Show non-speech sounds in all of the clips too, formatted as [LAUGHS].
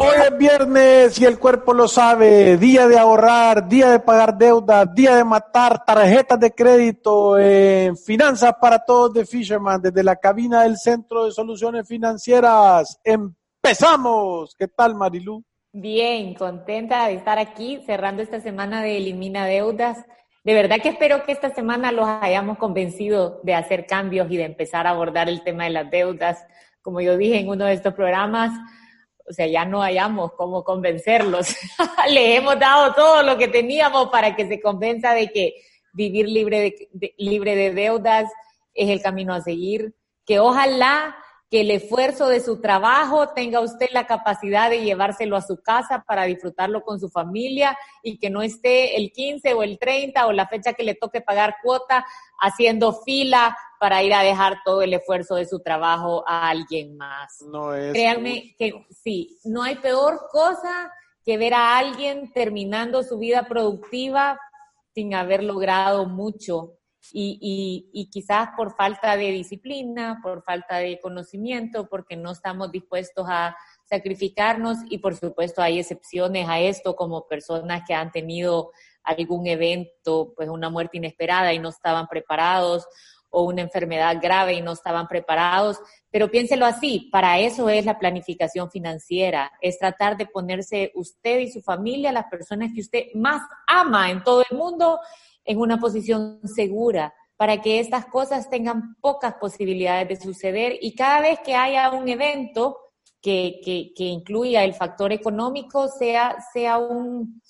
Hoy es viernes y el cuerpo lo sabe. Día de ahorrar, día de pagar deudas, día de matar tarjetas de crédito en finanzas para todos de Fisherman desde la cabina del Centro de Soluciones Financieras. Empezamos. ¿Qué tal, Marilu? Bien, contenta de estar aquí cerrando esta semana de Elimina Deudas. De verdad que espero que esta semana los hayamos convencido de hacer cambios y de empezar a abordar el tema de las deudas. Como yo dije en uno de estos programas, o sea, ya no hayamos cómo convencerlos. [LAUGHS] Le hemos dado todo lo que teníamos para que se convenza de que vivir libre de, libre de deudas es el camino a seguir, que ojalá que el esfuerzo de su trabajo tenga usted la capacidad de llevárselo a su casa para disfrutarlo con su familia y que no esté el 15 o el 30 o la fecha que le toque pagar cuota haciendo fila para ir a dejar todo el esfuerzo de su trabajo a alguien más. No es Créanme que sí, no hay peor cosa que ver a alguien terminando su vida productiva sin haber logrado mucho y, y, y, quizás por falta de disciplina, por falta de conocimiento, porque no estamos dispuestos a sacrificarnos y por supuesto hay excepciones a esto como personas que han tenido algún evento, pues una muerte inesperada y no estaban preparados o una enfermedad grave y no estaban preparados. Pero piénselo así, para eso es la planificación financiera, es tratar de ponerse usted y su familia, las personas que usted más ama en todo el mundo, en una posición segura para que estas cosas tengan pocas posibilidades de suceder y cada vez que haya un evento que, que, que incluya el factor económico sea, sea un,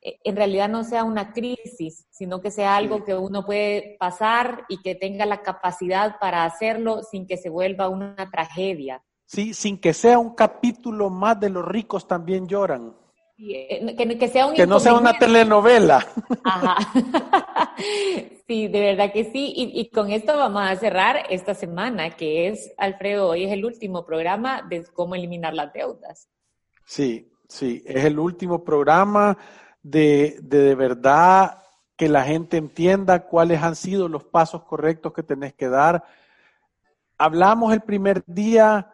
en realidad no sea una crisis, sino que sea algo que uno puede pasar y que tenga la capacidad para hacerlo sin que se vuelva una tragedia. Sí, sin que sea un capítulo más de los ricos también lloran. Eh, que, sea un que no sea una telenovela. Ajá. [LAUGHS] sí, de verdad que sí. Y, y, con esto vamos a cerrar esta semana, que es, Alfredo, hoy es el último programa de cómo eliminar las deudas. Sí, sí, es el último programa de, de, verdad que la gente entienda cuáles han sido los pasos correctos que tenés que dar. Hablamos el primer día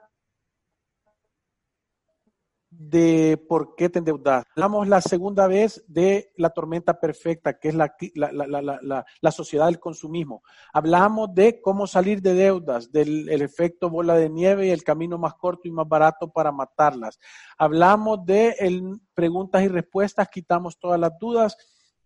de por qué te endeudas. Hablamos la segunda vez de la tormenta perfecta, que es la, la, la, la, sociedad del consumismo. Hablamos de cómo salir de deudas, del el efecto bola de nieve y el camino más corto y más barato para matarlas. Hablamos de el, preguntas y respuestas, quitamos todas las dudas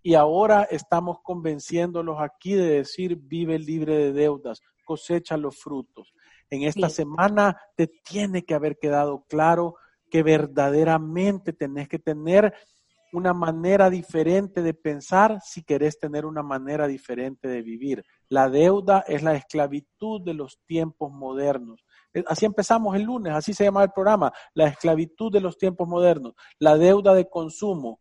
y ahora estamos convenciéndolos aquí de decir vive libre de deudas, cosecha los frutos. En esta semana te tiene que haber quedado claro que verdaderamente tenés que tener una manera diferente de pensar si querés tener una manera diferente de vivir. La deuda es la esclavitud de los tiempos modernos. Así empezamos el lunes, así se llama el programa, la esclavitud de los tiempos modernos, la deuda de consumo.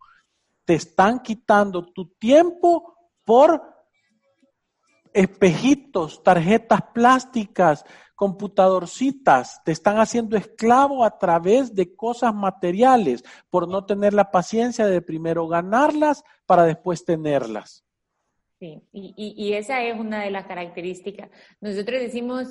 Te están quitando tu tiempo por espejitos, tarjetas plásticas, computadorcitas, te están haciendo esclavo a través de cosas materiales por no tener la paciencia de primero ganarlas para después tenerlas. Sí, y, esa es una de las características. Nosotros decimos,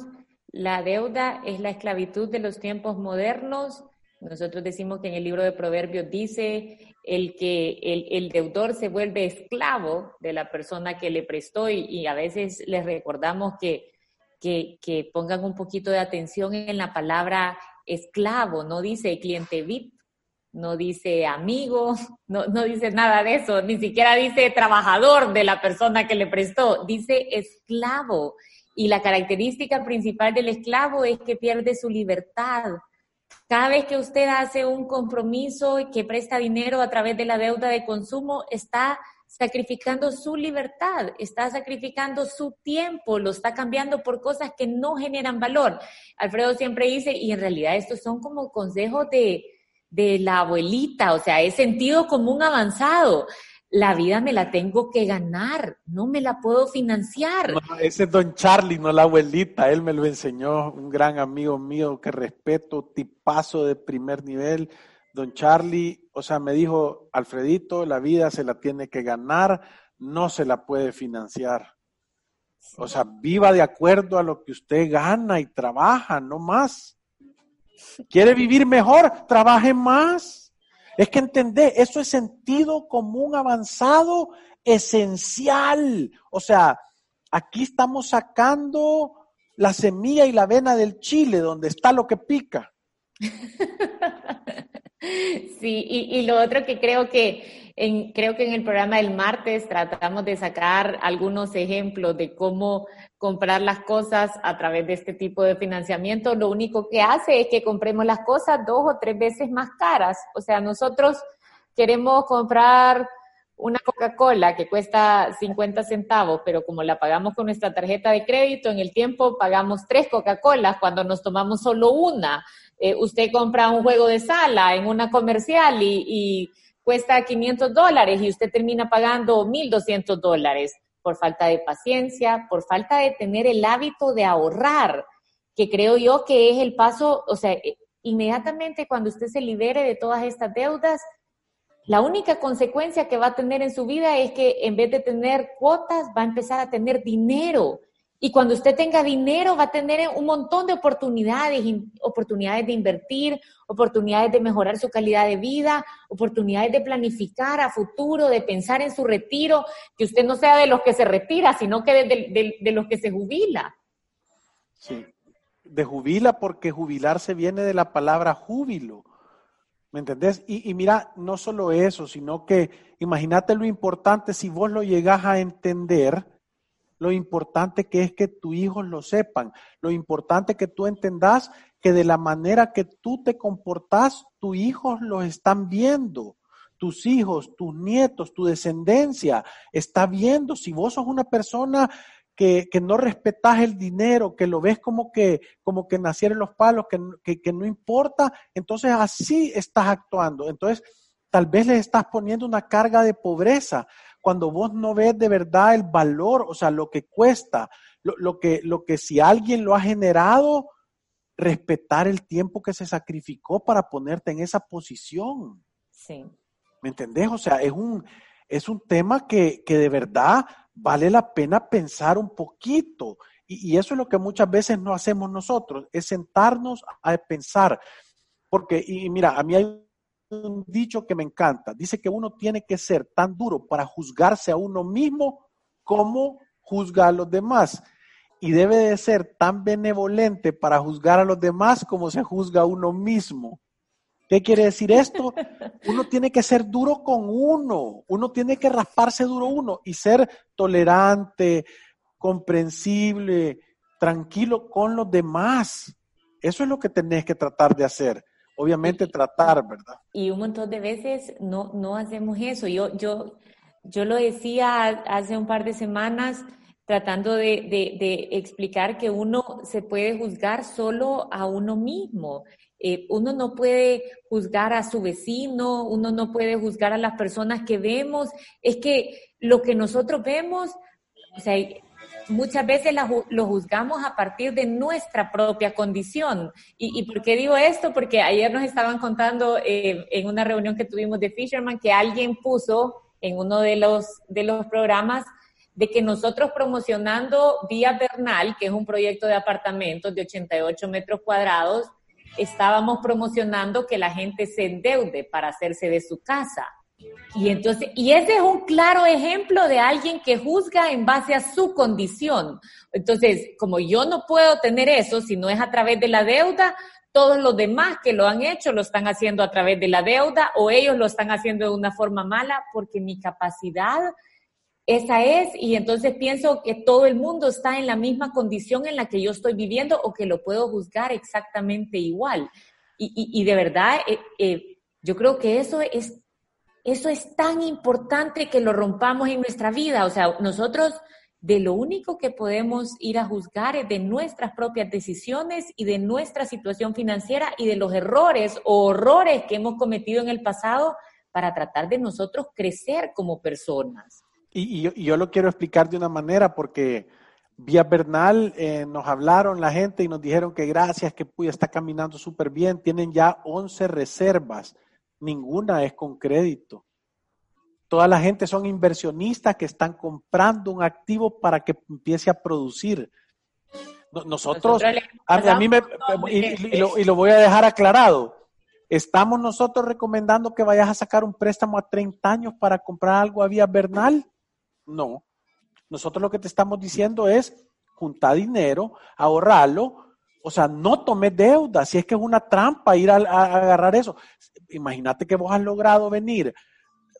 la deuda es la esclavitud de los tiempos modernos. Nosotros decimos que en el libro de Proverbios dice el que el, el deudor se vuelve esclavo de la persona que le prestó y, y a veces les recordamos que que, pongan un poquito de atención en la palabra esclavo, no dice cliente VIP, no dice amigo, [LAUGHS] no, no dice nada de eso, ni siquiera dice trabajador de la persona que le prestó, dice esclavo. Y la característica principal del esclavo es que pierde su libertad. cada vez que usted hace un compromiso y que presta dinero a través de la deuda de consumo, está sacrificando su libertad, está sacrificando su tiempo, lo está cambiando por cosas que no generan valor. Alfredo siempre dice, y en realidad estos son como consejos de, de la abuelita, o sea, es sentido común avanzado. La vida me la tengo que ganar, no me la puedo financiar. ese es don Charlie, no la abuelita, él me lo enseñó, un gran amigo mío que respeto, tipazo de primer nivel don Charlie, o sea, me dijo, Alfredito, la vida se la tiene que ganar, no se la puede financiar. O sea, viva de acuerdo a lo que usted gana y trabaja, no más. ¿Quiere vivir mejor? Trabaje más. Es que entender, eso es sentido común avanzado, esencial. O sea, aquí estamos sacando la semilla y la avena del chile, donde está lo que pica. [LAUGHS] Sí, y, lo otro que creo que en, creo que en el programa del martes tratamos de sacar algunos ejemplos de cómo comprar las cosas a través de este tipo de financiamiento. Lo único que hace es que compremos las cosas dos o tres veces más caras. O sea, nosotros queremos comprar una Coca-Cola que cuesta 50 centavos, pero como la pagamos con nuestra tarjeta de crédito, en el tiempo pagamos tres Coca-Colas cuando nos tomamos solo una. Eh, usted compra un juego de sala en una comercial y, cuesta 500 dólares y usted termina pagando 1.200 dólares por falta de paciencia, por falta de tener el hábito de ahorrar, que creo yo que es el paso, o sea, inmediatamente cuando usted se libere de todas estas deudas, la única consecuencia que va a tener en su vida es que en vez de tener cuotas, va a empezar a tener dinero. Y cuando usted tenga dinero, va a tener un montón de oportunidades, oportunidades de invertir, oportunidades de mejorar su calidad de vida, oportunidades de planificar a futuro, de pensar en su retiro, que usted no sea de los que se retira, sino que de, de los que se jubila. Sí, de jubila porque jubilarse viene de la palabra júbilo. ¿Me entendés? Y, mira, no solo eso, sino que imagínate lo importante si vos lo llegás a entender, lo importante que es que tus hijos lo sepan, lo importante que tú entendas que de la manera que tú te comportas, tus hijos lo están viendo. Tus hijos, tus nietos, tu descendencia está viendo. Si vos sos una persona que, no respetas el dinero, que lo ves como que, como que nacieron los palos, que, que no importa, entonces así estás actuando. Entonces, tal vez le estás poniendo una carga de pobreza cuando vos no ves de verdad el valor, o sea, lo que cuesta, lo, que, lo que si alguien lo ha generado, respetar el tiempo que se sacrificó para ponerte en esa posición. Sí. ¿Me entendés? O sea, es un, es un tema que, que de verdad vale la pena pensar un poquito. Y, eso es lo que muchas veces no hacemos nosotros, es sentarnos a pensar. Porque, y mira, a mí hay un dicho que me encanta. Dice que uno tiene que ser tan duro para juzgarse a uno mismo como juzga a los demás. Y debe de ser tan benevolente para juzgar a los demás como se juzga a uno mismo. ¿Qué quiere decir esto? Uno tiene que ser duro con uno, uno tiene que rasparse duro uno y ser tolerante, comprensible, tranquilo con los demás. Eso es lo que tenés que tratar de hacer obviamente tratar, ¿verdad? Y un montón de veces no, no hacemos eso. Yo, yo, yo lo decía hace un par de semanas tratando de, de, explicar que uno se puede juzgar solo a uno mismo. Eh, uno no puede juzgar a su vecino, uno no puede juzgar a las personas que vemos. Es que lo que nosotros vemos, o sea, muchas veces lo juzgamos a partir de nuestra propia condición. ¿Y, por qué digo esto? Porque ayer nos estaban contando eh, en una reunión que tuvimos de Fisherman que alguien puso en uno de los, de los programas de que nosotros promocionando Vía Bernal, que es un proyecto de apartamentos de 88 metros cuadrados, estábamos promocionando que la gente se endeude para hacerse de su casa. Y entonces, y ese es un claro ejemplo de alguien que juzga en base a su condición. Entonces, como yo no puedo tener eso si no es a través de la deuda, todos los demás que lo han hecho lo están haciendo a través de la deuda o ellos lo están haciendo de una forma mala porque mi capacidad esa es y entonces pienso que todo el mundo está en la misma condición en la que yo estoy viviendo o que lo puedo juzgar exactamente igual. Y, de verdad, eh, eh, yo creo que eso es, eso es tan importante que lo rompamos en nuestra vida. O sea, nosotros de lo único que podemos ir a juzgar es de nuestras propias decisiones y de nuestra situación financiera y de los errores o horrores que hemos cometido en el pasado para tratar de nosotros crecer como personas. Y, yo, lo quiero explicar de una manera porque vía Bernal eh, nos hablaron la gente y nos dijeron que gracias, que Puya está caminando súper bien, tienen ya 11 reservas, ninguna es con crédito. Toda la gente son inversionistas que están comprando un activo para que empiece a producir. Nosotros, a, mí me, y, lo, y lo voy a dejar aclarado, ¿Estamos nosotros recomendando que vayas a sacar un préstamo a 30 años para comprar algo a vía Bernal? No. Nosotros lo que te estamos diciendo es juntar dinero, ahorrarlo, o sea, no tomes deuda, si es que es una trampa ir a, agarrar eso. Imagínate que vos has logrado venir,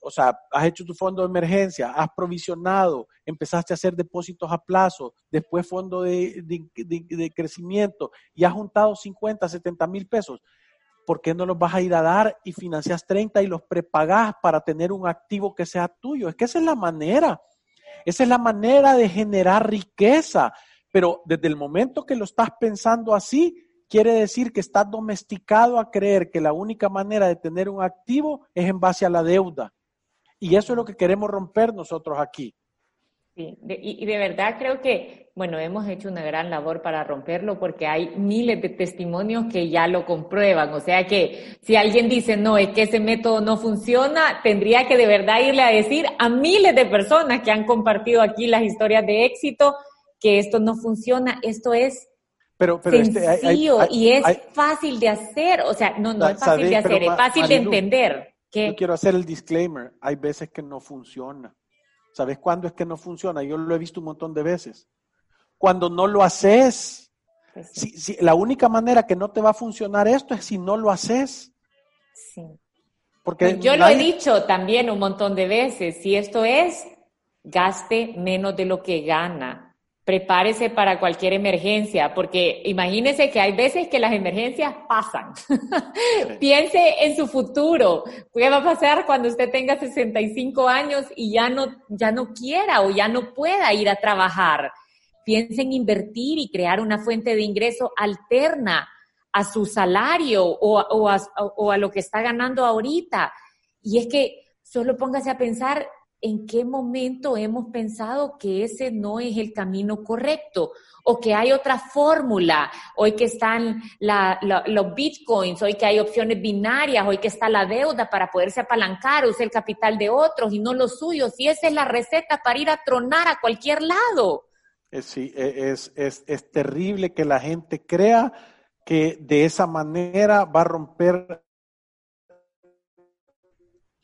o sea, has hecho tu fondo de emergencia, has provisionado, empezaste a hacer depósitos a plazo, después fondo de, de crecimiento y has juntado 50, 70 mil pesos. ¿Por qué no los vas a ir a dar y financias 30 y los prepagás para tener un activo que sea tuyo? Es que esa es la manera. Esa es la manera de generar riqueza. Pero desde el momento que lo estás pensando así, quiere decir que estás domesticado a creer que la única manera de tener un activo es en base a la deuda. Y eso es lo que queremos romper nosotros aquí. Sí, y, de verdad creo que, bueno, hemos hecho una gran labor para romperlo porque hay miles de testimonios que ya lo comprueban. O sea que si alguien dice, no, es que ese método no funciona, tendría que de verdad irle a decir a miles de personas que han compartido aquí las historias de éxito que esto no funciona. Esto es pero, pero este, sencillo y es fácil de hacer. O sea, no, no es fácil de hacer, es fácil de entender. Que... Yo quiero hacer el disclaimer. Hay veces que no funciona. ¿Sabes cuándo es que no funciona? Yo lo he visto un montón de veces. Cuando no lo haces. Pues si, la única manera que no te va a funcionar esto es si no lo haces. Sí. Porque pues yo lo he dicho también un montón de veces. Si esto es, gaste menos de lo que gana prepárese para cualquier emergencia, porque imagínese que hay veces que las emergencias pasan. [LAUGHS] Piense en su futuro. ¿Qué va a pasar cuando usted tenga 65 años y ya no, ya no quiera o ya no pueda ir a trabajar? Piense en invertir y crear una fuente de ingreso alterna a su salario o, o, a, o a lo que está ganando ahorita. Y es que solo póngase a pensar en qué momento hemos pensado que ese no es el camino correcto o que hay otra fórmula, hoy que están los bitcoins, hoy que hay opciones binarias, hoy que está la deuda para poderse apalancar, usar el capital de otros y no los suyos, y esa es la receta para ir a tronar a cualquier lado. Sí, e, es, es terrible que la gente crea que de esa manera va a romper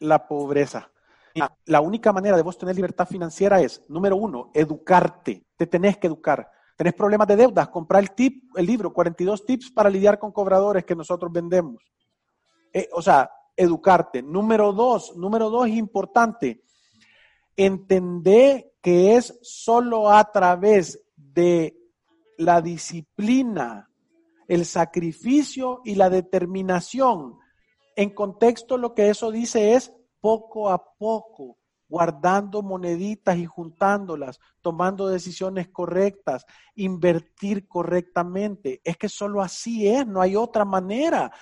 la pobreza la única manera de vos tener libertad financiera es, número uno, educarte. Te tenés que educar. Tenés problemas de deudas, comprar el tip, el libro, 42 tips para lidiar con cobradores que nosotros vendemos. Eh, o sea, educarte. Número dos, número dos importante. Entender que es solo a través de la disciplina, el sacrificio y la determinación. En contexto, lo que eso dice es poco a poco, guardando moneditas y juntándolas, tomando decisiones correctas, invertir correctamente. Es que solo así es, no hay otra manera.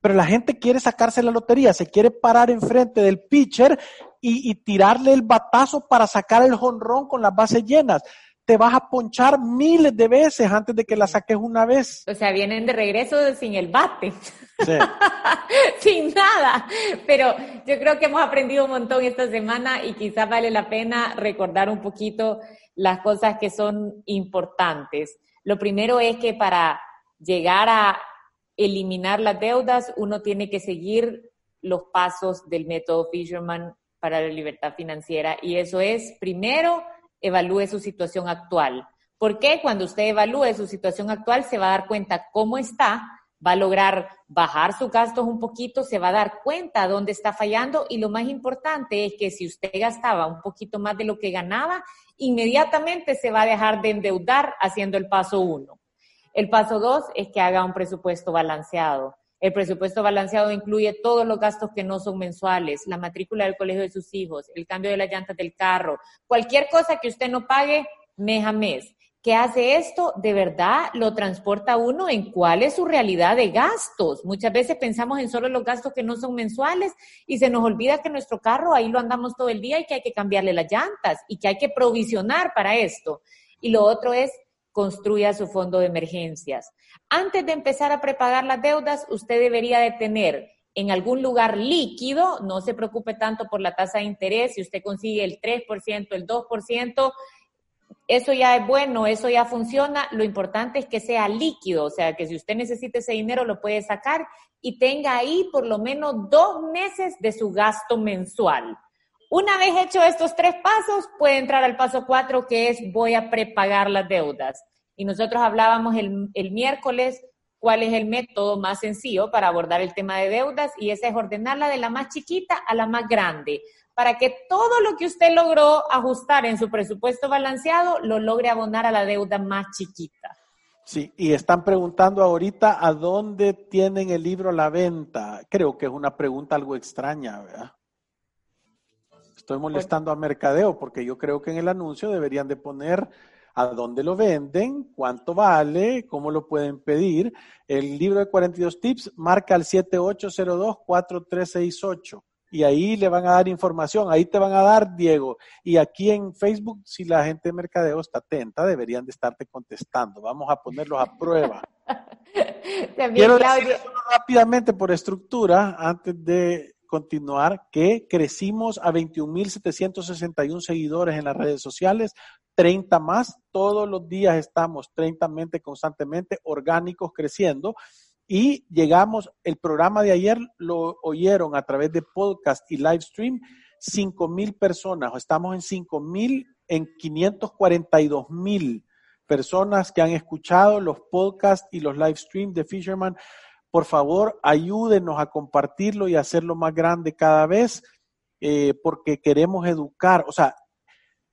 Pero la gente quiere sacarse la lotería, se quiere parar enfrente del pitcher y, y tirarle el batazo para sacar el jonrón con las bases llenas te vas a ponchar miles de veces antes de que la saques una vez. O sea, vienen de regreso sin el bate. [LAUGHS] sin nada. Pero yo creo que hemos aprendido un montón esta semana y quizás vale la pena recordar un poquito las cosas que son importantes. Lo primero es que para llegar a eliminar las deudas, uno tiene que seguir los pasos del método Fisherman para la libertad financiera. Y eso es, primero, evalúe su situación actual. Porque cuando usted evalúe su situación actual se va a dar cuenta cómo está, va a lograr bajar sus gastos un poquito, se va a dar cuenta dónde está fallando y lo más importante es que si usted gastaba un poquito más de lo que ganaba, inmediatamente se va a dejar de endeudar haciendo el paso uno. El paso dos es que haga un presupuesto balanceado. El presupuesto balanceado incluye todos los gastos que no son mensuales, la matrícula del colegio de sus hijos, el cambio de las llantas del carro, cualquier cosa que usted no pague mes a mes. ¿Qué hace esto? De verdad lo transporta uno en cuál es su realidad de gastos. Muchas veces pensamos en solo los gastos que no son mensuales y se nos olvida que nuestro carro ahí lo andamos todo el día y que hay que cambiarle las llantas y que hay que provisionar para esto. Y lo otro es construya su fondo de emergencias. Antes de empezar a prepagar las deudas, usted debería de tener en algún lugar líquido, no se preocupe tanto por la tasa de interés, si usted consigue el 3%, el 2%, eso ya es bueno, eso ya funciona. Lo importante es que sea líquido, o sea, que si usted necesita ese dinero lo puede sacar y tenga ahí por lo menos dos meses de su gasto mensual. Una vez hecho estos tres pasos, puede entrar al paso cuatro, que es voy a prepagar las deudas. Y nosotros hablábamos el, el miércoles cuál es el método más sencillo para abordar el tema de deudas y ese es ordenarla de la más chiquita a la más grande para que todo lo que usted logró ajustar en su presupuesto balanceado lo logre abonar a la deuda más chiquita. Sí, y están preguntando ahorita a dónde tienen el libro a la venta. Creo que es una pregunta algo extraña, ¿verdad? Estoy molestando a Mercadeo porque yo creo que en el anuncio deberían de poner a dónde lo venden, cuánto vale, cómo lo pueden pedir. El libro de 42 tips marca al 7802-4368 y ahí le van a dar información, ahí te van a dar, Diego. Y aquí en Facebook, si la gente de mercadeo está atenta, deberían de estarte contestando. Vamos a ponerlos a prueba. [LAUGHS] Quiero decir rápidamente por estructura, antes de continuar, que crecimos a 21.761 seguidores en las redes sociales, 30 más, todos los días estamos 30 constantemente orgánicos creciendo y llegamos, el programa de ayer lo oyeron a través de podcast y live stream, 5 mil personas, estamos en 5 mil, en 542 mil personas que han escuchado los podcasts y los live stream de Fisherman. Por favor, ayúdenos a compartirlo y hacerlo más grande cada vez, eh, porque queremos educar. O sea,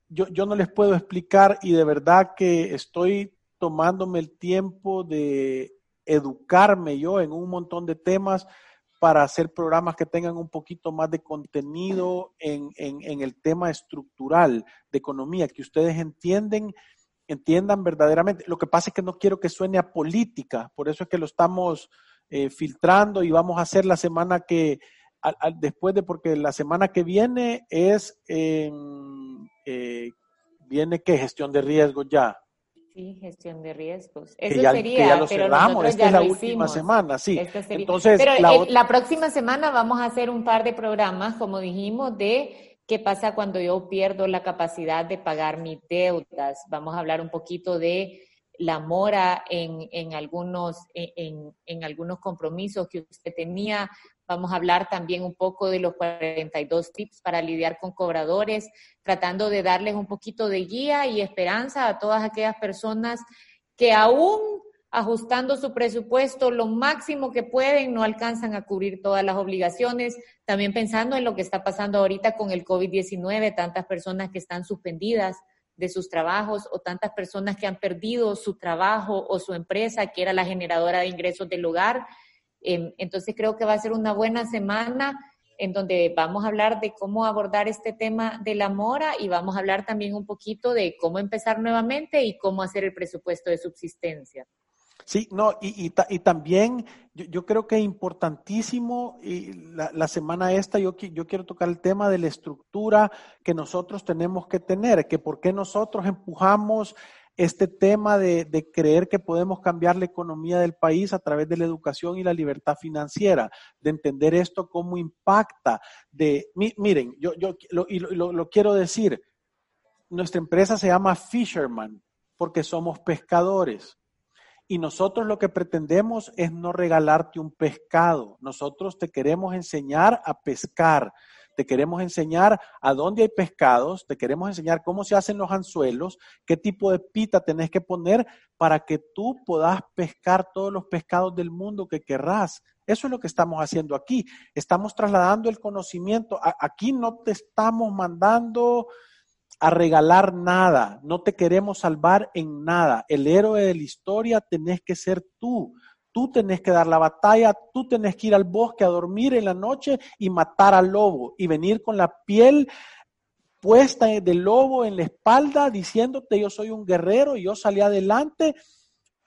yo, yo no les puedo explicar y de verdad que estoy tomándome el tiempo de educarme yo en un montón de temas para hacer programas que tengan un poquito más de contenido en, el tema estructural de economía, que ustedes entienden, entiendan verdaderamente. Lo que pasa es que no quiero que suene a política, por eso es que lo estamos eh, filtrando y vamos a hacer la semana que, después de, porque la semana que viene es, eh, viene que gestión de riesgo ya. Sí, gestión de riesgos. Eso ya, sería, ya lo pero cerramos, esta es la última semana, sí. Entonces, pero la... la próxima semana vamos a hacer un par de programas, como dijimos, de qué pasa cuando yo pierdo la capacidad de pagar mis deudas. Vamos a hablar un poquito de la mora en, algunos, en, en, algunos compromisos que usted tenía. Vamos a hablar también un poco de los 42 tips para lidiar con cobradores, tratando de darles un poquito de guía y esperanza a todas aquellas personas que aún ajustando su presupuesto lo máximo que pueden, no alcanzan a cubrir todas las obligaciones. También pensando en lo que está pasando ahorita con el COVID-19, tantas personas que están suspendidas de sus trabajos o tantas personas que han perdido su trabajo o su empresa, que era la generadora de ingresos del hogar Em, entonces creo que va a ser una buena semana en donde vamos a hablar de cómo abordar este tema de la mora y vamos a hablar también un poquito de cómo empezar nuevamente y cómo hacer el presupuesto de subsistencia. Sí, no, y, y, también yo, creo que importantísimo y la, la, semana esta yo, yo quiero tocar el tema de la estructura que nosotros tenemos que tener, que por qué nosotros empujamos este tema de, creer que podemos cambiar la economía del país a través de la educación y la libertad financiera, de entender esto cómo impacta, de, miren, yo, yo lo, y lo, quiero decir, nuestra empresa se llama Fisherman porque somos pescadores. Y nosotros lo que pretendemos es no regalarte un pescado. Nosotros te queremos enseñar a pescar te queremos enseñar a dónde hay pescados, te queremos enseñar cómo se hacen los anzuelos, qué tipo de pita tenés que poner para que tú puedas pescar todos los pescados del mundo que querrás. Eso es lo que estamos haciendo aquí. Estamos trasladando el conocimiento. Aquí no te estamos mandando a regalar nada, no te queremos salvar en nada. El héroe de la historia tenés que ser tú. tú tenés que dar la batalla, tú tenés que ir al bosque a dormir en la noche y matar al lobo y venir con la piel puesta del lobo en la espalda diciéndote yo soy un guerrero y yo salí adelante.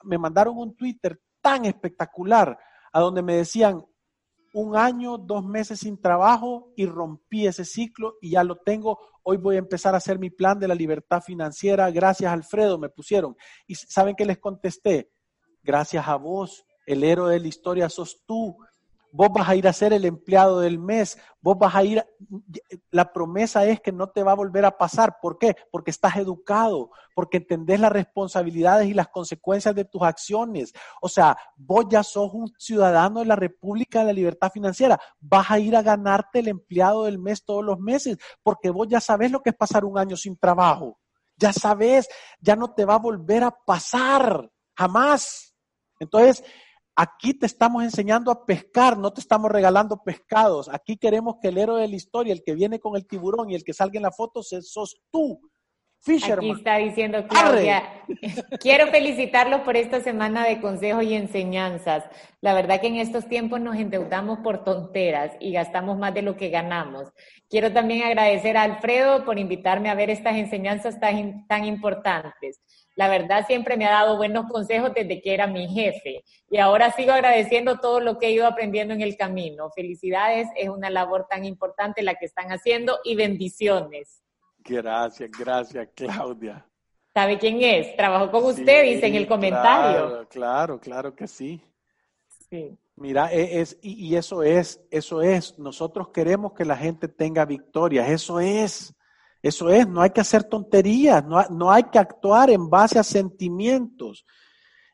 Me mandaron un Twitter tan espectacular a donde me decían un año, dos meses sin trabajo y rompí ese ciclo y ya lo tengo. Hoy voy a empezar a hacer mi plan de la libertad financiera. Gracias, Alfredo, me pusieron. Y saben que les contesté, gracias a vos, el héroe de la historia sos tú vos vas a ir a ser el empleado del mes, vos vas a ir, la promesa es que no te va a volver a pasar. ¿Por qué? Porque estás educado, porque entendés las responsabilidades y las consecuencias de tus acciones. O sea, vos ya sos un ciudadano de la República de la Libertad Financiera, vas a ir a ganarte el empleado del mes todos los meses, porque vos ya sabés lo que es pasar un año sin trabajo. Ya sabes, ya no te va a volver a pasar, jamás. Entonces, Aquí te estamos enseñando a pescar, no te estamos regalando pescados. Aquí queremos que el héroe de la historia, el que viene con el tiburón y el que salga en la foto, sos tú. Fisherman. Aquí está diciendo Claudia, [LAUGHS] quiero felicitarlos por esta semana de consejos y enseñanzas. La verdad que en estos tiempos nos endeudamos por tonteras y gastamos más de lo que ganamos. Quiero también agradecer a Alfredo por invitarme a ver estas enseñanzas tan, tan importantes. La verdad siempre me ha dado buenos consejos desde que era mi jefe y ahora sigo agradeciendo todo lo que he ido aprendiendo en el camino. Felicidades, es una labor tan importante la que están haciendo y bendiciones. Gracias, gracias Claudia. ¿Sabe quién es? Trabajó con usted, dice en el comentario. Claro, claro, claro que sí. Sí. Mira, e, es, y, y, eso es, eso es. Nosotros queremos que la gente tenga victorias, eso es. Eso es, no hay que hacer tonterías, no, hay que actuar en base a sentimientos.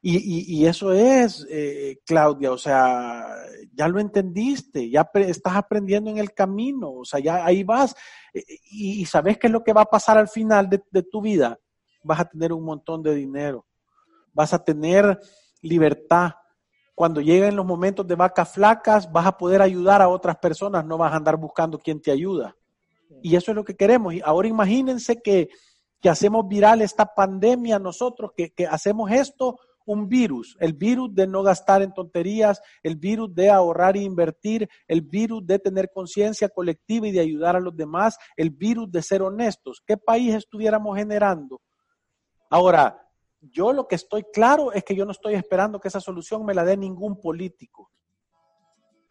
Y, eso es, eh, Claudia, o sea, ya lo entendiste, ya estás aprendiendo en el camino, o sea, ya ahí vas. Eh, y, sabes qué es lo que va a pasar al final de, de tu vida. Vas a tener un montón de dinero, vas a tener libertad, cuando lleguen los momentos de vacas flacas, vas a poder ayudar a otras personas, no vas a andar buscando quién te ayuda. Y eso es lo que queremos. Y ahora imagínense que, hacemos viral esta pandemia nosotros, que, hacemos esto un virus, el virus de no gastar en tonterías, el virus de ahorrar e invertir, el virus de tener conciencia colectiva y de ayudar a los demás, el virus de ser honestos. ¿Qué país estuviéramos generando? Ahora, yo lo que estoy claro es que yo no estoy esperando que esa solución me la dé ningún político.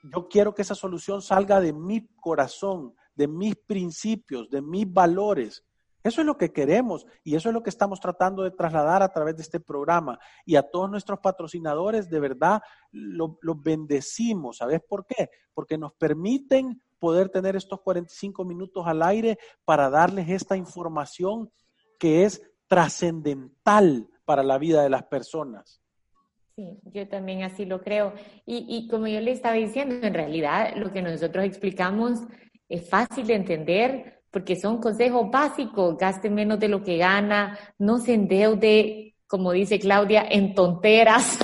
Yo quiero que esa solución salga de mi corazón, de mis principios, de mis valores. Eso es lo que queremos y eso es lo que estamos tratando de trasladar a través de este programa. Y a todos nuestros patrocinadores, de verdad, los bendecimos. ¿Sabes por qué? Porque nos permiten poder tener estos 45 minutos al aire para darles esta información que es trascendental para la vida de las personas. Sí, yo también así lo creo. Y, y como yo le estaba diciendo, en realidad lo que nosotros explicamos es fácil de entender porque son consejos básicos, gaste menos de lo que gana, no se endeude, como dice Claudia, en tonteras,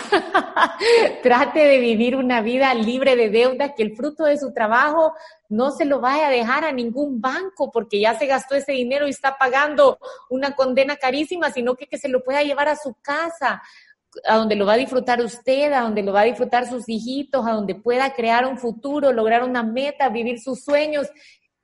[LAUGHS] trate de vivir una vida libre de deuda, que el fruto de su trabajo no se lo vaya a dejar a ningún banco porque ya se gastó ese dinero y está pagando una condena carísima, sino que, que se lo pueda llevar a su casa a donde lo va a disfrutar usted, a donde lo va a disfrutar sus hijitos, a donde pueda crear un futuro, lograr una meta, vivir sus sueños.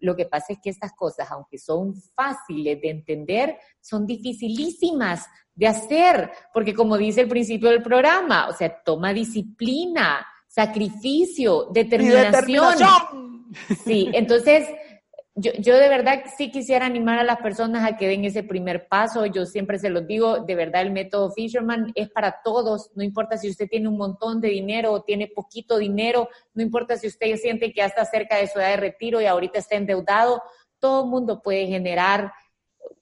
Lo que pasa es que estas cosas, aunque son fáciles de entender, son dificilísimas de hacer, porque como dice el principio del programa, o sea, toma disciplina, sacrificio, determinación. determinación. Sí, entonces yo, yo de verdad sí quisiera animar a las personas a que den ese primer paso. Yo siempre se los digo, de verdad el método Fisherman es para todos. No importa si usted tiene un montón de dinero o tiene poquito dinero, no importa si usted siente que ya está cerca de su edad de retiro y ahorita está endeudado, todo el mundo puede generar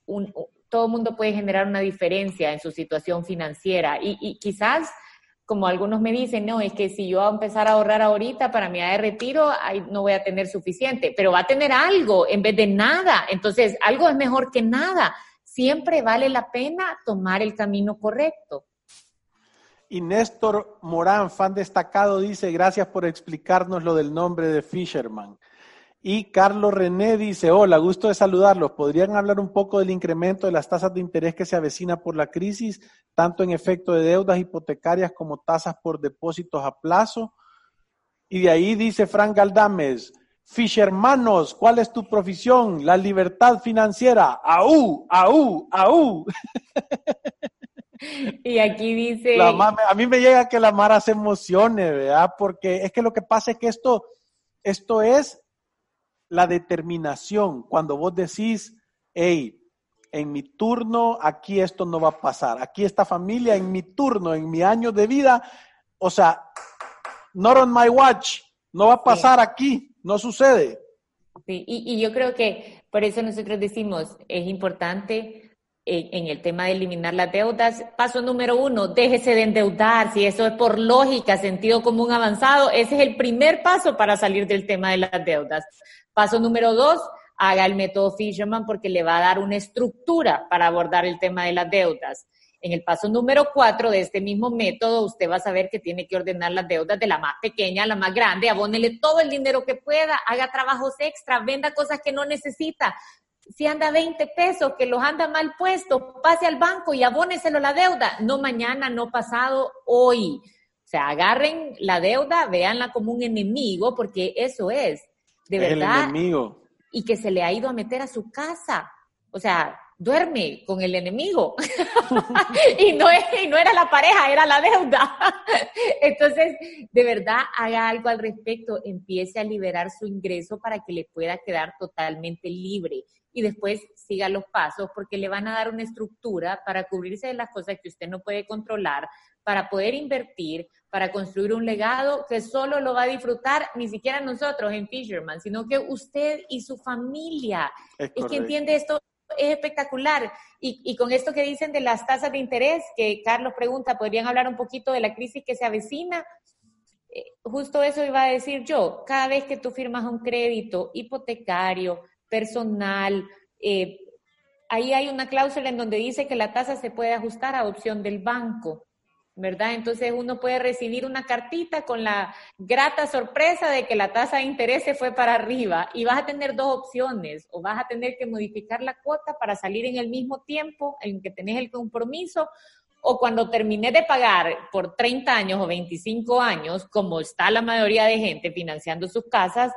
un, todo mundo puede generar una diferencia en su situación financiera y, y quizás como algunos me dicen, no, es que si yo voy a empezar a ahorrar ahorita para mi edad de retiro, no voy a tener suficiente, pero va a tener algo en vez de nada. Entonces, algo es mejor que nada. Siempre vale la pena tomar el camino correcto. Y Néstor Morán, fan destacado, dice, gracias por explicarnos lo del nombre de Fisherman. Y Carlos René dice, hola, gusto de saludarlos. ¿Podrían hablar un poco del incremento de las tasas de interés que se avecina por la crisis, tanto en efecto de deudas hipotecarias como tasas por depósitos a plazo? Y de ahí dice Frank Galdames, Fishermanos, ¿cuál es tu profesión? La libertad financiera. ¡Aú! ¡Aú! ¡Aú! Y aquí dice... a mí me llega que la Mara se emocione, ¿verdad? Porque es que lo que pasa es que esto, esto es la determinación. Cuando vos decís, hey, en mi turno, aquí esto no va a pasar. Aquí esta familia, en mi turno, en mi año de vida, o sea, not on my watch, no va a pasar aquí, no sucede. Sí, y, yo creo que por eso nosotros decimos, es importante en, el tema de eliminar las deudas. Paso número uno, déjese de endeudar. Si eso es por lógica, sentido común avanzado, ese es el primer paso para salir del tema de las deudas. Paso número dos, haga el método Fisherman porque le va a dar una estructura para abordar el tema de las deudas. En el paso número cuatro de este mismo método, usted va a saber que tiene que ordenar las deudas de la más pequeña a la más grande, abónele todo el dinero que pueda, haga trabajos extra, venda cosas que no necesita. Si anda 20 pesos, que los anda mal puestos, pase al banco y abóneselo la deuda. No mañana, no pasado, hoy. O sea, agarren la deuda, véanla como un enemigo, porque eso es de verdad. enemigo. Y que se le ha ido a meter a su casa. O sea, duerme con el enemigo. [LAUGHS] y, no y no era la pareja, era la deuda. [LAUGHS] Entonces, de verdad, haga algo al respecto, empiece a liberar su ingreso para que le pueda quedar totalmente libre. Y después siga los pasos porque le van a dar una estructura para cubrirse de las cosas que usted no puede controlar, para poder invertir, para construir un legado que solo lo va a disfrutar ni siquiera nosotros en Fisherman, sino que usted y su familia. Es, que entiende esto, es espectacular. Y, con esto que dicen de las tasas de interés, que Carlos pregunta, ¿podrían hablar un poquito de la crisis que se avecina? Eh, justo eso iba a decir yo. Cada vez que tú firmas un crédito hipotecario, personal, eh, ahí hay una cláusula en donde dice que la tasa se puede ajustar a opción del banco. ¿verdad? Entonces uno puede recibir una cartita con la grata sorpresa de que la tasa de interés se fue para arriba y vas a tener dos opciones, o vas a tener que modificar la cuota para salir en el mismo tiempo en que tenés el compromiso, o cuando termines de pagar por 30 años o 25 años, como está la mayoría de gente financiando sus casas,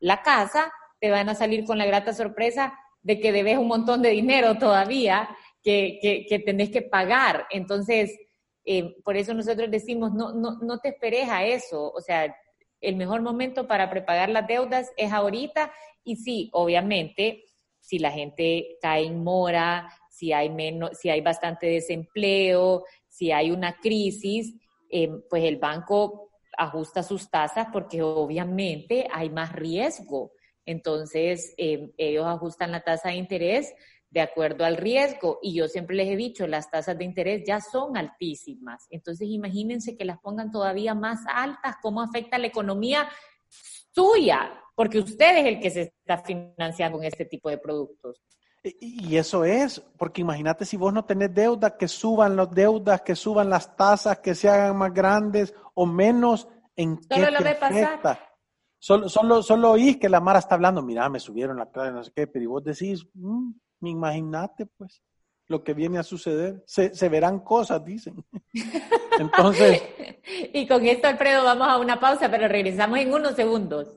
la casa te van a salir con la grata sorpresa de que debes un montón de dinero todavía que, que, tenés que pagar. Entonces, eh, por eso nosotros decimos, no, no, no te esperes a eso. O sea, el mejor momento para prepagar las deudas es ahorita. Y sí, obviamente, si la gente cae en mora, si hay, menos, si hay bastante desempleo, si hay una crisis, eh, pues el banco ajusta sus tasas porque obviamente hay más riesgo. Entonces, eh, ellos ajustan la tasa de interés de acuerdo al riesgo. Y yo siempre les he dicho, las tasas de interés ya son altísimas. Entonces, imagínense que las pongan todavía más altas, cómo afecta la economía suya, porque usted es el que se está financiando con este tipo de productos. Y eso es, porque imagínate si vos no tenés deuda, que suban las deudas, que suban las tasas, que se hagan más grandes o menos, ¿en Solo lo ve pasar. Solo, solo, solo oís que la Mara está hablando, mira, me subieron la clave, no sé qué, pero vos decís, mm, Imagínate, pues, lo que viene a suceder. Se, se verán cosas, dicen. [LAUGHS] Entonces. y con esto, Alfredo, vamos a una pausa, pero regresamos en unos segundos.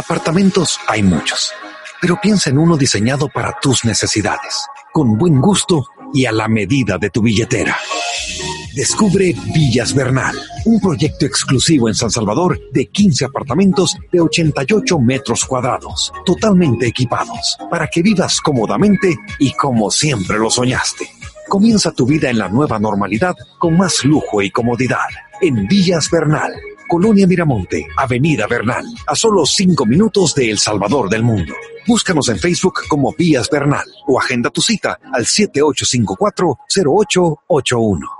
Apartamentos hay muchos, pero piensa en uno diseñado para tus necesidades, con buen gusto y a la medida de tu billetera. Descubre Villas Bernal, un proyecto exclusivo en San Salvador de 15 apartamentos de 88 metros cuadrados, totalmente equipados, para que vivas cómodamente y como siempre lo soñaste. Comienza tu vida en la nueva normalidad con más lujo y comodidad. En Villas Bernal, Colonia Miramonte, Avenida Bernal, a solo cinco minutos de El Salvador del Mundo. Búscanos en Facebook como Vías Bernal o agenda tu cita al 7854-0881.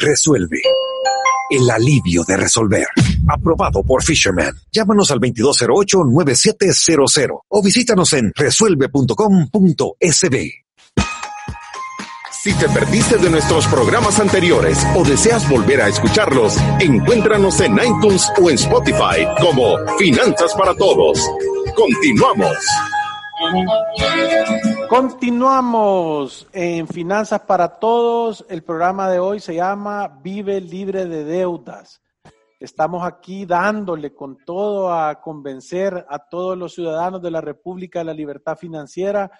Resuelve. El alivio de resolver. Aprobado por Fisherman. Llámanos al 2208-9700 o visítanos en resuelve.com.sb. Si te perdiste de nuestros programas anteriores o deseas volver a escucharlos, encuéntranos en iTunes o en Spotify como Finanzas para Todos. Continuamos. Continuamos en Finanzas para Todos. El programa de hoy se llama Vive libre de deudas. Estamos aquí dándole con todo a convencer a todos los ciudadanos de la República de la Libertad Financiera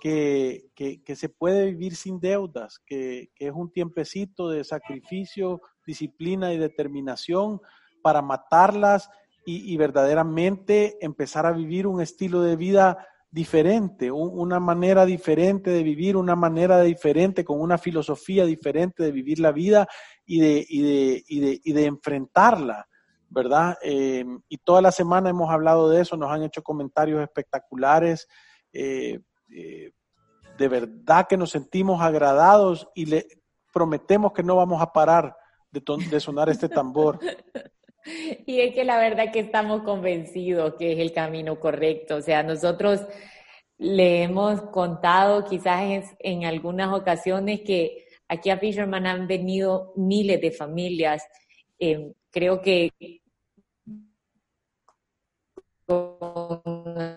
que, que, se puede vivir sin deudas, que, que es un tiempecito de sacrificio, disciplina y determinación para matarlas y, y verdaderamente empezar a vivir un estilo de vida diferente, una manera diferente de vivir, una manera diferente, con una filosofía diferente de vivir la vida y de, y de, y de, y de enfrentarla, ¿verdad? Eh, y toda la semana hemos hablado de eso, nos han hecho comentarios espectaculares. Eh, eh, de verdad que nos sentimos agradados y le prometemos que no vamos a parar de sonar este tambor. [LAUGHS] [LAUGHS] Y es que la verdad que estamos convencidos que es el camino correcto. O sea, nosotros le hemos contado quizás en, algunas ocasiones que aquí a Fisherman han venido miles de familias. Eh, creo que con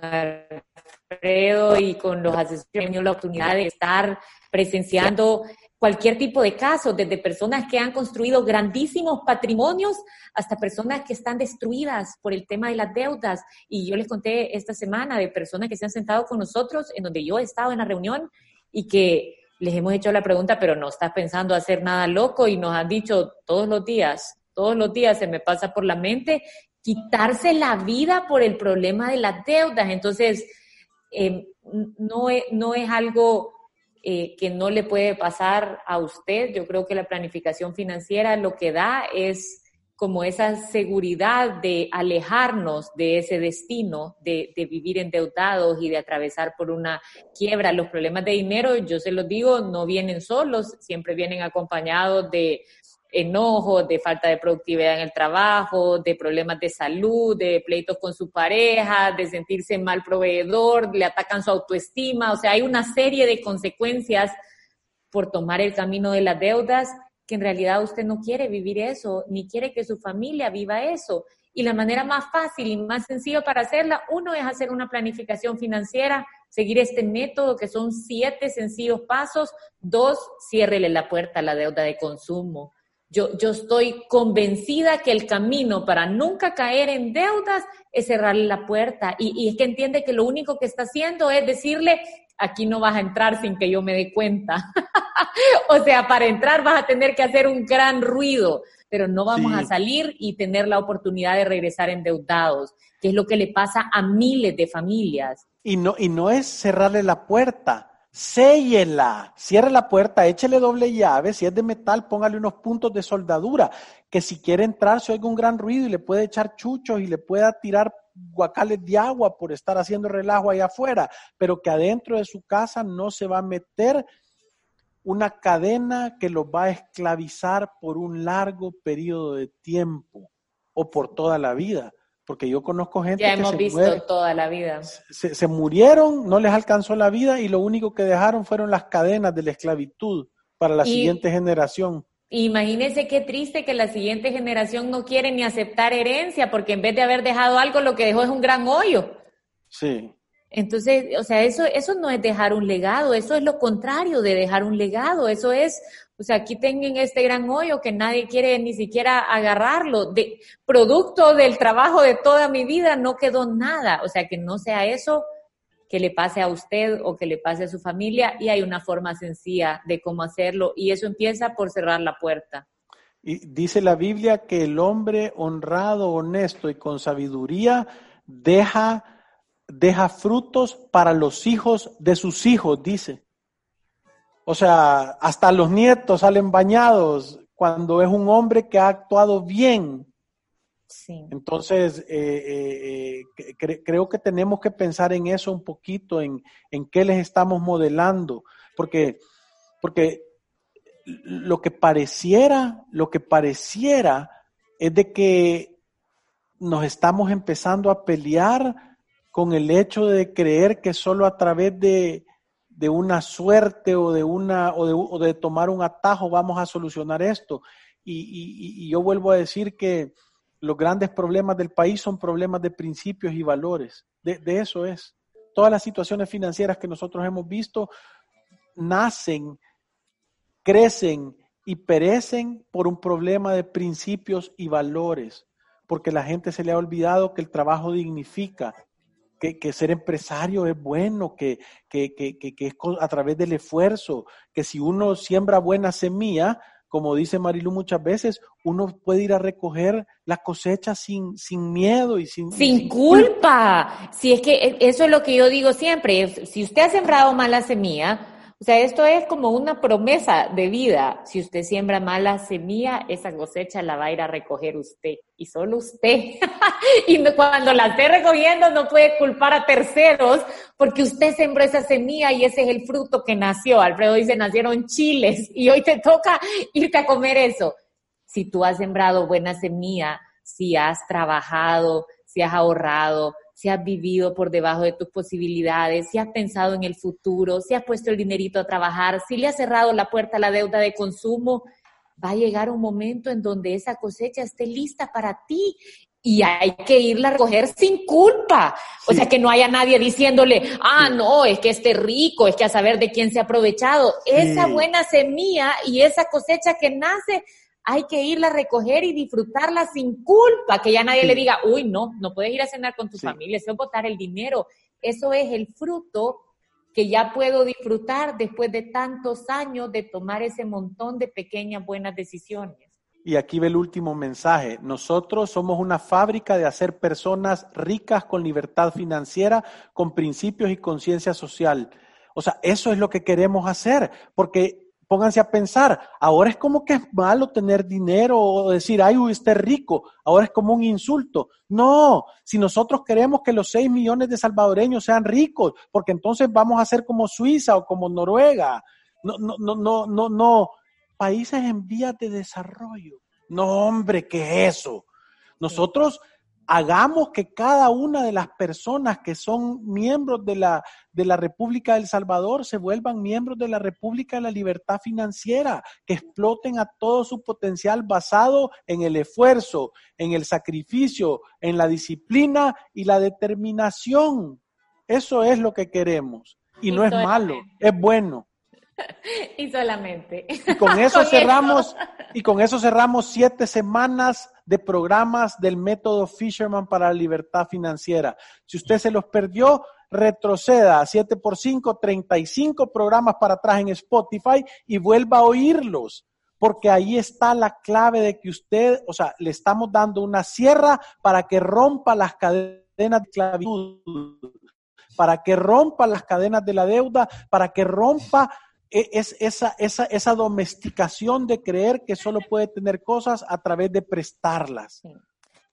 Alfredo y con los asesores he tenido la oportunidad de estar presenciando cualquier tipo de caso, desde personas que han construido grandísimos patrimonios hasta personas que están destruidas por el tema de las deudas. Y yo les conté esta semana de personas que se han sentado con nosotros, en donde yo he estado en la reunión y que les hemos hecho la pregunta, pero no estás pensando hacer nada loco y nos han dicho todos los días, todos los días se me pasa por la mente quitarse la vida por el problema de las deudas. Entonces, eh, no, no es algo eh, que no le puede pasar a usted. Yo creo que la planificación financiera lo que da es como esa seguridad de alejarnos de ese destino, de, de, vivir endeudados y de atravesar por una quiebra. Los problemas de dinero, yo se los digo, no vienen solos, siempre vienen acompañados de enojo, de falta de productividad en el trabajo, de problemas de salud, de pleitos con su pareja, de sentirse mal proveedor, le atacan su autoestima, o sea, hay una serie de consecuencias por tomar el camino de las deudas que en realidad usted no quiere vivir eso, ni quiere que su familia viva eso. Y la manera más fácil y más sencilla para hacerla, uno es hacer una planificación financiera, seguir este método que son siete sencillos pasos. Dos, ciérrele la puerta a la deuda de consumo. Yo, yo estoy convencida que el camino para nunca caer en deudas es cerrarle la puerta. Y, y es que entiende que lo único que está haciendo es decirle, aquí no vas a entrar sin que yo me dé cuenta. [LAUGHS] o sea, para entrar vas a tener que hacer un gran ruido pero no vamos a salir y tener la oportunidad de regresar endeudados, que es lo que le pasa a miles de familias. Y no, y no es cerrarle la puerta, séllela, cierre la puerta, échele doble llave, si es de metal, póngale unos puntos de soldadura, que si quiere entrar se oiga un gran ruido y le puede echar chuchos y le pueda tirar guacales de agua por estar haciendo relajo allá afuera, pero que adentro de su casa no se va a meter una cadena que los va a esclavizar por un largo periodo de tiempo o por toda la vida. Porque yo conozco gente ya hemos visto toda la vida. Se, se, murieron, no les alcanzó la vida y lo único que dejaron fueron las cadenas de la esclavitud para la siguiente generación. Imagínense qué triste que la siguiente generación no quiere ni aceptar herencia porque en vez de haber dejado algo, lo que dejó es un gran hoyo. Sí. Entonces, o sea, eso, eso no es dejar un legado, eso es lo contrario de dejar un legado, eso es, o sea, aquí tengan este gran hoyo que nadie quiere ni siquiera agarrarlo, producto del trabajo de toda mi vida no quedó nada, o sea, que no sea eso que le pase a usted o que le pase a su familia y hay una forma sencilla de cómo hacerlo y eso empieza por cerrar la puerta. Y dice la Biblia que el hombre honrado, honesto y con sabiduría deja deja frutos para los hijos de sus hijos, dice. O sea, hasta los nietos salen bañados cuando es un hombre que ha actuado bien. Entonces, eh, eh, eh, creo que tenemos que pensar en eso un poquito, en, en qué les estamos modelando, porque, porque lo que pareciera, lo que pareciera es de que nos estamos empezando a pelear con el hecho de creer que solo a través de, una suerte o de, una, o de, tomar un atajo vamos a solucionar esto. Y, yo vuelvo a decir que los grandes problemas del país son problemas de principios y valores. De, de eso es. Todas las situaciones financieras que nosotros hemos visto nacen, crecen y perecen por un problema de principios y valores, porque la gente se le ha olvidado que el trabajo dignifica, que, ser empresario es bueno, que, que, es a través del esfuerzo, que si uno siembra buena semilla, como dice Marilu muchas veces, uno puede ir a recoger la cosecha sin, sin miedo y sin... Sin, culpa. Si es que e, eso es lo que yo digo siempre, si usted ha sembrado mala semilla, o sea, esto es como una promesa de vida. Si usted siembra mala semilla, esa cosecha la va a ir a recoger usted y solo usted. [LAUGHS] y cuando la esté recogiendo no puede culpar a terceros porque usted sembró esa semilla y ese es el fruto que nació. Alfredo dice, nacieron chiles y hoy te toca irte a comer eso. Si tú has sembrado buena semilla, si has trabajado, si has ahorrado, si has vivido por debajo de tus posibilidades, si has pensado en el futuro, si has puesto el dinerito a trabajar, si le has cerrado la puerta a la deuda de consumo, va a llegar un momento en donde esa cosecha esté lista para ti y hay que irla a recoger sin culpa. O sea, que no haya nadie diciéndole, ah, no, es que esté rico, es que a saber de quién se ha aprovechado. Esa buena semilla y esa cosecha que nace hay que irla a recoger y disfrutarla sin culpa, que ya nadie le diga, uy, no, no puedes ir a cenar con tu familia, eso es botar el dinero. Eso es el fruto que ya puedo disfrutar después de tantos años de tomar ese montón de pequeñas buenas decisiones. Y aquí ve el último mensaje. Nosotros somos una fábrica de hacer personas ricas con libertad financiera, con principios y conciencia social. O sea, eso es lo que queremos hacer, porque pónganse a pensar, ahora es como que es malo tener dinero o decir, ay, usted rico, ahora es como un insulto. No, si nosotros queremos que los 6 millones de salvadoreños sean ricos, porque entonces vamos a ser como Suiza o como Noruega. No, no, no, no, no, no. Países en vías de desarrollo. No, hombre, ¿qué es eso? Nosotros hagamos que cada una de las personas que son miembros de la, de la República del Salvador se vuelvan miembros de la República de la Libertad Financiera, que exploten a todo su potencial basado en el esfuerzo, en el sacrificio, en la disciplina y la determinación. Eso es lo que queremos. Y, no es malo, es bueno. [LAUGHS] y solamente. Y con [LAUGHS] eso cerramos, y con eso cerramos siete semanas de programas del método Fisherman para la libertad financiera. Si usted se los perdió, retroceda a 7 por 5, 35 programas para atrás en Spotify y vuelva a oírlos. Porque ahí está la clave de que usted, o sea, le estamos dando una sierra para que rompa las cadenas de esclavitud, para que rompa las cadenas de la deuda, para que rompa es esa, esa, esa domesticación de creer que solo puede tener cosas a través de prestarlas.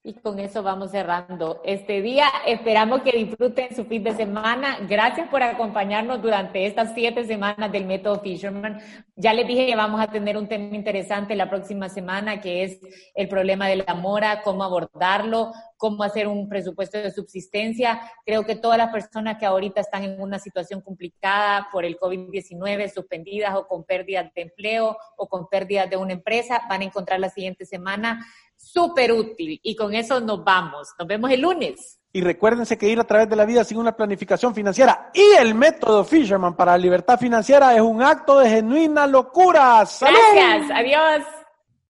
Y con eso vamos cerrando este día. Esperamos que disfruten su fin de semana. Gracias por acompañarnos durante estas siete semanas del método Fisherman. Ya les dije que vamos a tener un tema interesante la próxima semana, que es el problema de la mora, cómo abordarlo, cómo hacer un presupuesto de subsistencia. Creo que todas las personas que ahorita están en una situación complicada por el COVID-19, suspendidas o con pérdidas de empleo o con pérdidas de una empresa, van a encontrar la siguiente semana súper útil. Y con eso nos vamos. Nos vemos el lunes. Y recuérdense que ir a través de la vida sin una planificación financiera y el método Fisherman para la libertad financiera es un acto de genuina locura. Gracias. Adiós.